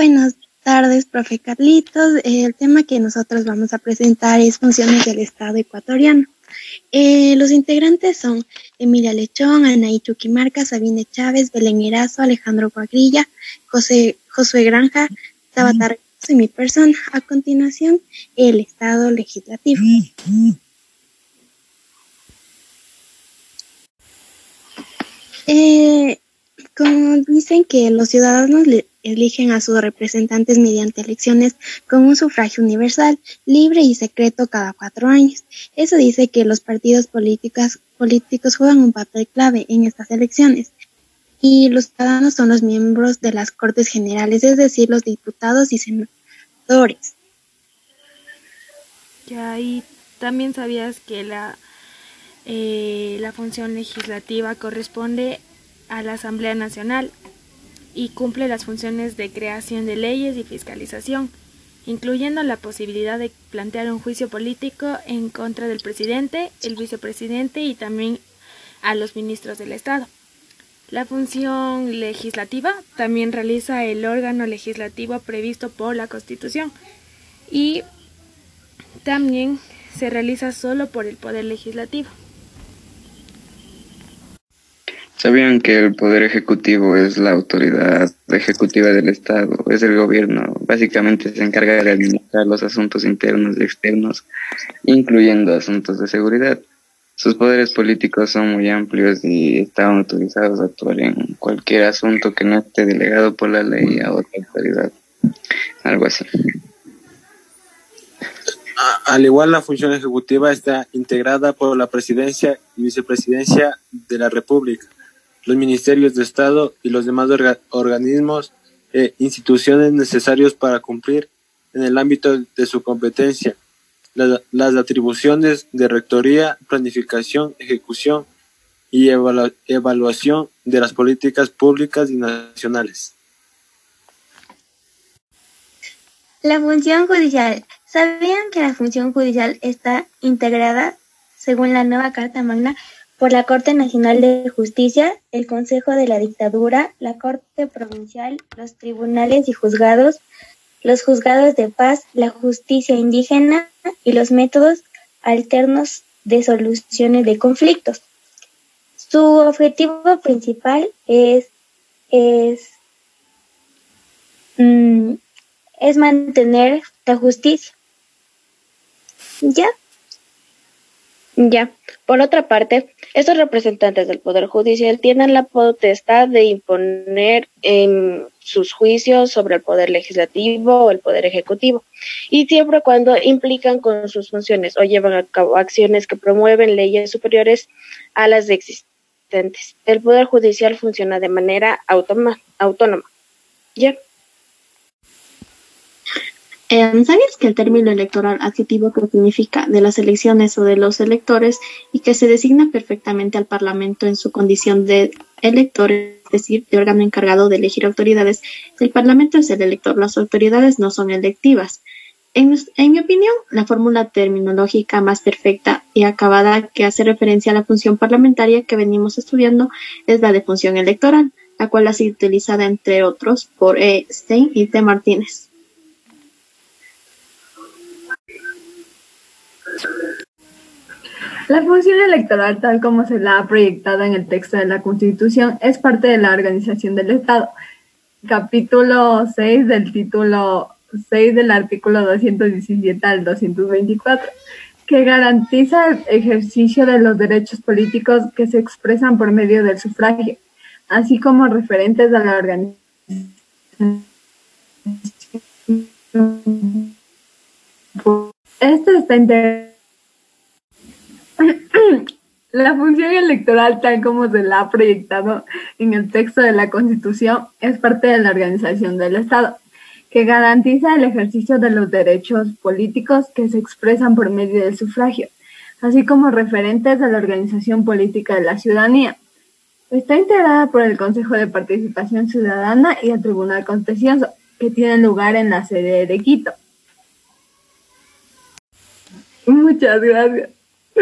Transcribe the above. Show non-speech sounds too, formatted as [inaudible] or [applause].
Buenas tardes, profe Carlitos. El tema que nosotros vamos a presentar es funciones del Estado ecuatoriano. Eh, los integrantes son Emilia Lechón, Anaí Chuquimarca, Sabine Chávez, Belén Erazo, Alejandro Guagrilla, José, Josué Granja, Tabatar y mi persona. A continuación, el Estado legislativo. Eh, como dicen que los ciudadanos eligen a sus representantes mediante elecciones con un sufragio universal, libre y secreto cada cuatro años. Eso dice que los partidos políticos, políticos juegan un papel clave en estas elecciones. Y los ciudadanos son los miembros de las Cortes Generales, es decir, los diputados y senadores. Ya, y también sabías que la, eh, la función legislativa corresponde a la Asamblea Nacional y cumple las funciones de creación de leyes y fiscalización, incluyendo la posibilidad de plantear un juicio político en contra del presidente, el vicepresidente y también a los ministros del Estado. La función legislativa también realiza el órgano legislativo previsto por la Constitución y también se realiza solo por el Poder Legislativo. ¿Sabían que el Poder Ejecutivo es la autoridad ejecutiva del Estado? Es el gobierno. Básicamente se encarga de administrar los asuntos internos y externos, incluyendo asuntos de seguridad. Sus poderes políticos son muy amplios y están autorizados a actuar en cualquier asunto que no esté delegado por la ley a otra autoridad. Algo así. Al igual, la función ejecutiva está integrada por la presidencia y vicepresidencia de la República los ministerios de Estado y los demás organismos e instituciones necesarios para cumplir en el ámbito de su competencia las atribuciones de rectoría, planificación, ejecución y evaluación de las políticas públicas y nacionales. La función judicial. ¿Sabían que la función judicial está integrada, según la nueva Carta Magna, por la Corte Nacional de Justicia, el Consejo de la Dictadura, la Corte Provincial, los tribunales y juzgados, los juzgados de paz, la justicia indígena y los métodos alternos de soluciones de conflictos. Su objetivo principal es, es, mm, es mantener la justicia. ¿Ya? Ya. Por otra parte, estos representantes del Poder Judicial tienen la potestad de imponer en sus juicios sobre el Poder Legislativo o el Poder Ejecutivo, y siempre cuando implican con sus funciones o llevan a cabo acciones que promueven leyes superiores a las existentes. El Poder Judicial funciona de manera autónoma. ¿Ya? Em, ¿Sabías que el término electoral adjetivo que significa de las elecciones o de los electores y que se designa perfectamente al Parlamento en su condición de elector, es decir, de órgano encargado de elegir autoridades? El Parlamento es el elector, las autoridades no son electivas. En, en mi opinión, la fórmula terminológica más perfecta y acabada que hace referencia a la función parlamentaria que venimos estudiando es la de función electoral, la cual ha sido utilizada entre otros por E. Stein y T. Martínez. La función electoral, tal como se la ha proyectado en el texto de la Constitución, es parte de la organización del Estado. Capítulo 6 del título 6 del artículo 217 al 224, que garantiza el ejercicio de los derechos políticos que se expresan por medio del sufragio, así como referentes a la organización [clears throat] La función electoral, tal como se la ha proyectado en el texto de la Constitución, es parte de la organización del Estado, que garantiza el ejercicio de los derechos políticos que se expresan por medio del sufragio, así como referentes a la organización política de la ciudadanía. Está integrada por el Consejo de Participación Ciudadana y el Tribunal Contencioso, que tienen lugar en la sede de Quito. Muchas gracias.